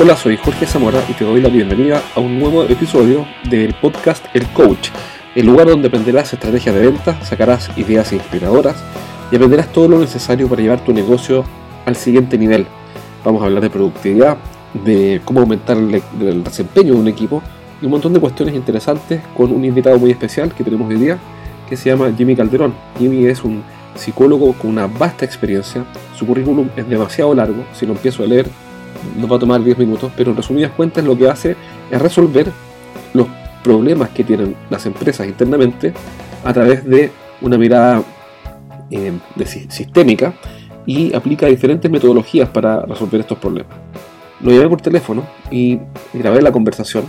Hola, soy Jorge Zamora y te doy la bienvenida a un nuevo episodio del podcast El Coach, el lugar donde aprenderás estrategias de venta, sacarás ideas inspiradoras y aprenderás todo lo necesario para llevar tu negocio al siguiente nivel. Vamos a hablar de productividad, de cómo aumentar el, desempeño de un equipo y un montón de cuestiones interesantes con un invitado muy especial que tenemos hoy día que se llama Jimmy Calderón. Jimmy es un psicólogo con una vasta experiencia, su currículum es demasiado largo, si lo empiezo a leer nos va a tomar 10 minutos, pero en resumidas cuentas lo que hace es resolver los problemas que tienen las empresas internamente a través de una mirada eh, sistémica y aplica diferentes metodologías para resolver estos problemas. Lo llamé por teléfono y grabé la conversación.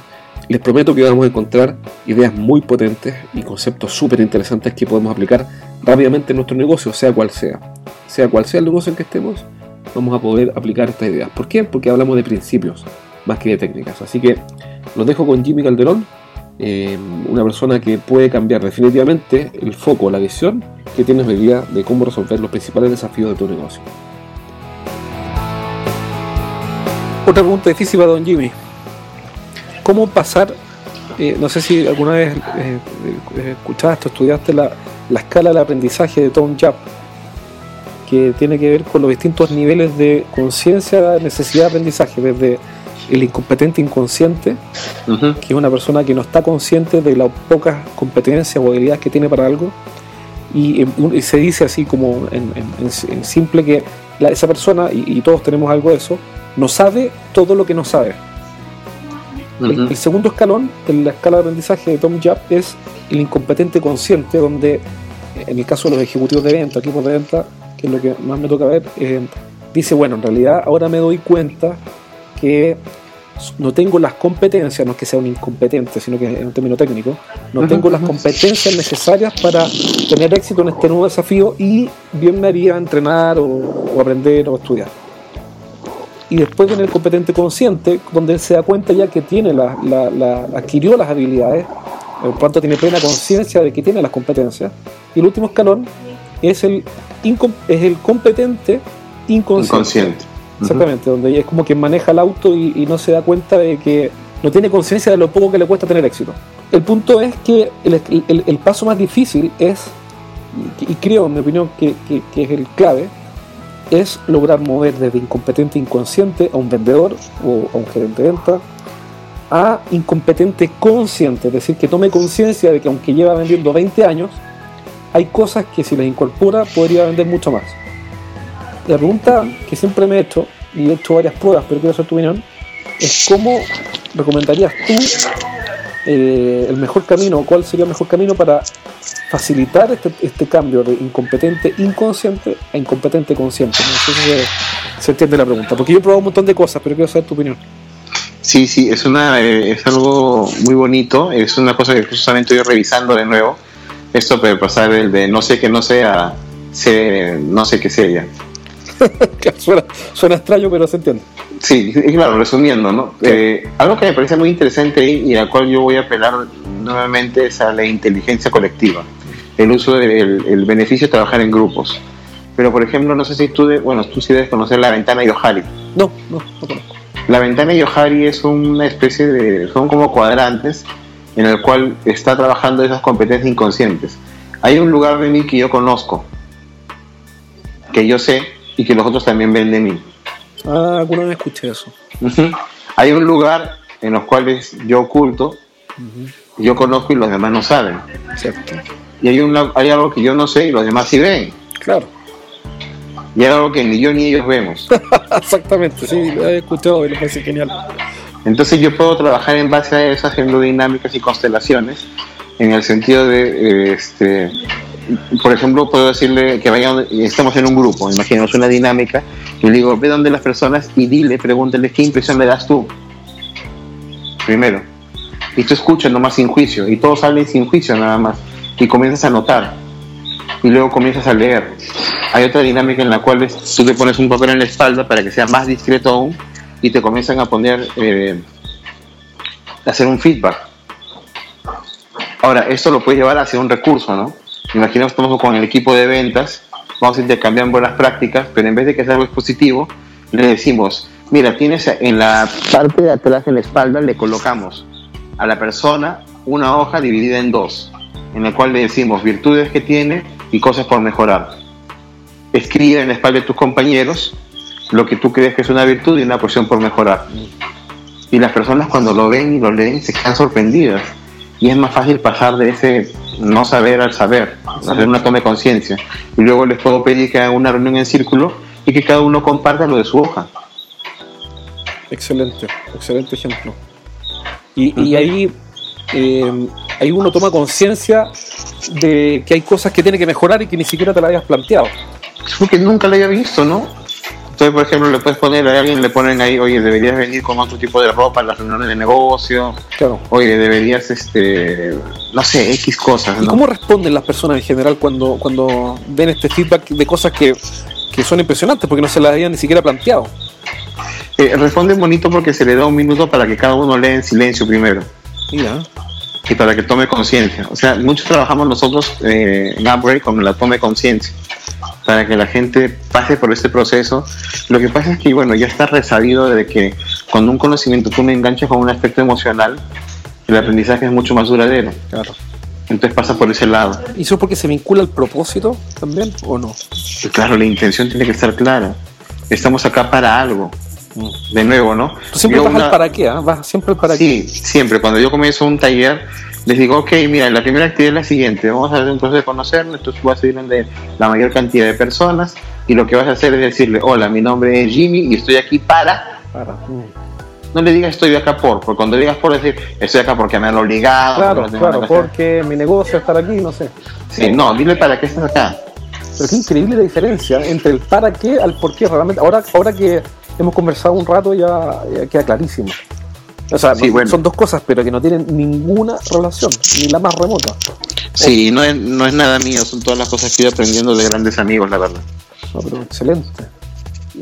Les prometo que vamos a encontrar ideas muy potentes y conceptos súper interesantes que podemos aplicar rápidamente en nuestro negocio, sea cual sea. Sea cual sea el negocio en que estemos, vamos a poder aplicar estas ideas. ¿Por qué? Porque hablamos de principios más que de técnicas. Así que los dejo con Jimmy Calderón, eh, una persona que puede cambiar definitivamente el foco, la visión que tienes hoy día de cómo resolver los principales desafíos de tu negocio. Otra pregunta difícil para don Jimmy. ¿Cómo pasar, eh, no sé si alguna vez eh, escuchaste o estudiaste la, la escala de aprendizaje de Tom Japp, que tiene que ver con los distintos niveles de conciencia, necesidad de aprendizaje, desde el incompetente inconsciente, que es una persona que no está consciente de las pocas competencias o habilidades que tiene para algo, y, se dice así como en, simple que esa persona, y, todos tenemos algo de eso, no sabe todo lo que no sabe. el, segundo escalón en la escala de aprendizaje de Tom Japp es el incompetente consciente, donde en el caso de los ejecutivos de venta, equipos de venta, que es lo que más me toca ver, eh, dice, bueno, en realidad ahora me doy cuenta que no tengo las competencias, no es que sea un incompetente, sino que es un término técnico, no tengo las competencias necesarias para tener éxito en este nuevo desafío y bien me haría entrenar o, aprender o estudiar. Y después viene el competente consciente, donde él se da cuenta ya que tiene la, la, adquirió las habilidades, por tanto tiene plena conciencia de que tiene las competencias. Y el último escalón es el, es el competente inconsciente. Exactamente, donde es como quien maneja el auto y, no se da cuenta de que no tiene conciencia de lo poco que le cuesta tener éxito. El punto es que el, paso más difícil es, y, creo en mi opinión que, es el clave, es lograr mover desde incompetente inconsciente a un vendedor o a un gerente de venta a incompetente consciente, es decir, que tome conciencia de que aunque lleva vendiendo 20 años, hay cosas que si las incorpora podría vender mucho más. La pregunta que siempre me he hecho, y he hecho varias pruebas, pero quiero saber tu opinión, es cómo recomendarías tú eh, el mejor camino, cuál sería el mejor camino para facilitar este, este cambio de incompetente inconsciente a incompetente consciente. No sé si se, entiende la pregunta, porque yo he probado un montón de cosas, pero quiero saber tu opinión. Sí, sí, es, una, eh, es algo muy bonito, es una cosa que justamente estoy revisando de nuevo esto puede pasar el de no sé que no sea, no sé qué sea. suena, suena, extraño, pero se entiende. Sí, claro, resumiendo, ¿no? Eh, algo que me parece muy interesante y al cual yo voy a apelar nuevamente es a la inteligencia colectiva, el uso del el beneficio de trabajar en grupos. Pero, por ejemplo, no sé si tú, bueno, tú sí debes conocer la ventana Yohari. No, no, no conozco. La ventana Yohari es una especie de, son como cuadrantes en el cual está trabajando esas competencias inconscientes. Hay un lugar de mí que yo conozco, que yo sé y que los otros también ven de mí. Ah, alguna vez escuché eso. Hay un lugar en los cuales yo oculto, yo conozco y los demás no saben. Cierto. Y hay, hay algo que yo no sé y los demás sí ven. Claro. Y hay algo que ni yo ni ellos vemos. Exactamente, sí, lo he escuchado y me parece genial. Entonces yo puedo trabajar en base a eso haciendo dinámicas y constelaciones, en el sentido de, este, por ejemplo, puedo decirle que vayan, estamos en un grupo, imaginemos una dinámica, y le digo, ve donde las personas y dile, pregúntale qué impresión le das tú. Primero. Y tú escuchas nomás sin juicio, y todos salen sin juicio nada más, y comienzas a notar, y luego comienzas a leer. Hay otra dinámica en la cual tú le pones un papel en la espalda para que sea más discreto aún, y te comienzan a poner, eh, a hacer un feedback. Ahora, esto lo puedes llevar hacia un recurso, ¿no? Imaginemos estamos con el equipo de ventas, vamos a intercambiar buenas prácticas, pero en vez de que sea algo positivo, le decimos, Mira, tienes en la parte de atrás, en la espalda, le colocamos a la persona una hoja dividida en dos, en la cual le decimos virtudes que tiene y cosas por mejorar. Escribe en la espalda de tus compañeros lo que tú crees que es una virtud y una cuestión por mejorar. Y las personas cuando lo ven y lo leen se quedan sorprendidas. Y es más fácil pasar de ese no saber al saber, hacer una toma de conciencia. Y luego les puedo pedir que hagan una reunión en círculo y que cada uno comparta lo de su hoja. Excelente, excelente ejemplo. Y, ahí, eh, ahí uno toma conciencia de que hay cosas que tiene que mejorar y que ni siquiera te la habías planteado. Porque nunca la había visto, ¿no? Entonces, por ejemplo, le puedes poner a alguien, le ponen ahí, oye, deberías venir con otro tipo de ropa en las reuniones de negocio. Claro. Oye, deberías, este, no sé, X cosas. ¿Y cómo responden las personas en general cuando, cuando ven este feedback de cosas que, que son impresionantes porque no se las habían ni siquiera planteado? Eh, responde bonito porque se le da un minuto para que cada uno lea en silencio primero. Mira. Y para que tome conciencia. O sea, muchos trabajamos nosotros eh, en Upgrade con la tome conciencia. Para que la gente pase por este proceso. Lo que pasa es que, bueno, ya está resabido de que cuando un conocimiento tú me enganchas con un aspecto emocional, el aprendizaje es mucho más duradero. Claro. Entonces pasa por ese lado. ¿Y eso porque se vincula al propósito también o no? Claro, la intención tiene que estar clara. Estamos acá para algo de nuevo, ¿no? siempre vas al para qué, ¿ah? vas siempre para qué. Sí, siempre. Cuando yo comienzo un taller, les digo, ok, mira, la primera actividad es la siguiente, vamos a hacer un proceso de conocernos, entonces vas a ir de la mayor cantidad de personas y lo que vas a hacer es decirle, hola, mi nombre es Jimmy y estoy aquí para... para. No le digas estoy acá por, porque cuando digas por decir estoy acá porque me han obligado. Claro, claro, porque mi negocio es estar aquí, no sé. Sí, no, dile para qué estás acá. Pero qué increíble la diferencia entre el para qué al por qué. Realmente, ahora, ahora que hemos conversado un rato ya, ya queda clarísimo. O sea, son dos cosas, pero que no tienen ninguna relación, ni la más remota. Sí, no es, no es nada mío, son todas las cosas que ido aprendiendo de grandes amigos, la verdad. No, pero excelente.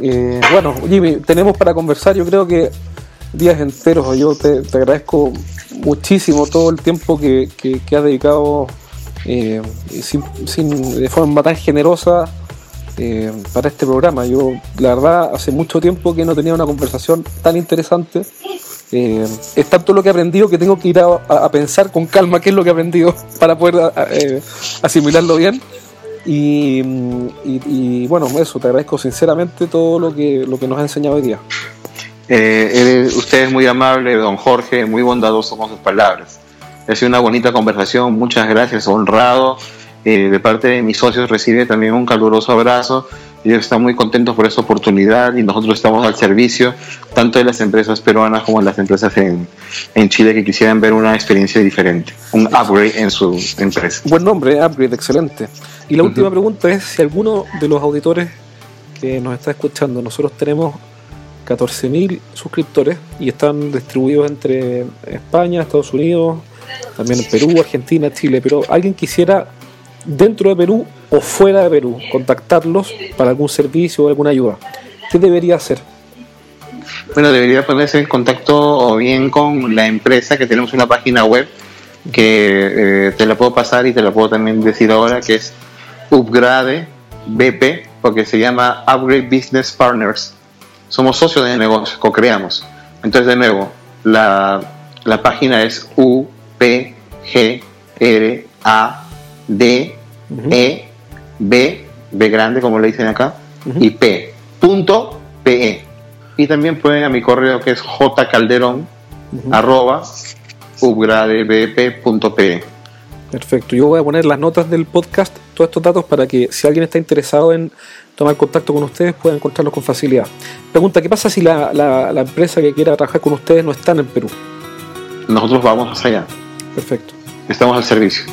Eh, bueno, Jimmy, tenemos para conversar, yo creo que días enteros. Yo te, agradezco muchísimo todo el tiempo que, que, has dedicado eh, sin, sin, de forma tan generosa eh, para este programa. Yo, la verdad, hace mucho tiempo que no tenía una conversación tan interesante. Eh, es tanto lo que he aprendido que tengo que ir a, pensar con calma qué es lo que he aprendido para poder eh, asimilarlo bien. Y, bueno, eso, te agradezco sinceramente todo lo que, lo que nos ha enseñado hoy día. usted es muy amable, don Jorge, muy bondadoso con sus palabras. Ha sido una bonita conversación, muchas gracias, honrado eh, de parte de mis socios recibe también un caluroso abrazo. Ellos están muy contentos por esta oportunidad y nosotros estamos al servicio tanto de las empresas peruanas como de las empresas en, en Chile que quisieran ver una experiencia diferente, un upgrade en su empresa. Buen nombre, upgrade, excelente. Y la última pregunta es si alguno de los auditores que nos está escuchando, nosotros tenemos 14.000 suscriptores y están distribuidos entre España, Estados Unidos, también Perú, Argentina, Chile, pero alguien quisiera dentro de Perú o fuera de Perú, contactarlos para algún servicio o alguna ayuda. ¿Qué debería hacer? Bueno, debería ponerse en contacto o bien con la empresa que tenemos una página web que eh, te la puedo pasar y te la puedo también decir ahora que es Upgrade BP porque se llama Upgrade Business Partners. Somos socios de negocio, co-creamos. Entonces, de nuevo, la, la página es U E, B, B grande como le dicen acá, y P, punto PE. Y también pueden a mi correo que es jcalderón, arroba, upgradebp.pe. Perfecto, yo voy a poner las notas del podcast, todos estos datos para que si alguien está interesado en tomar contacto con ustedes pueda encontrarlos con facilidad. Pregunta, ¿qué pasa si la, la empresa que quiera trabajar con ustedes no está en el Perú? Nosotros vamos hacia allá. Perfecto. Estamos al servicio.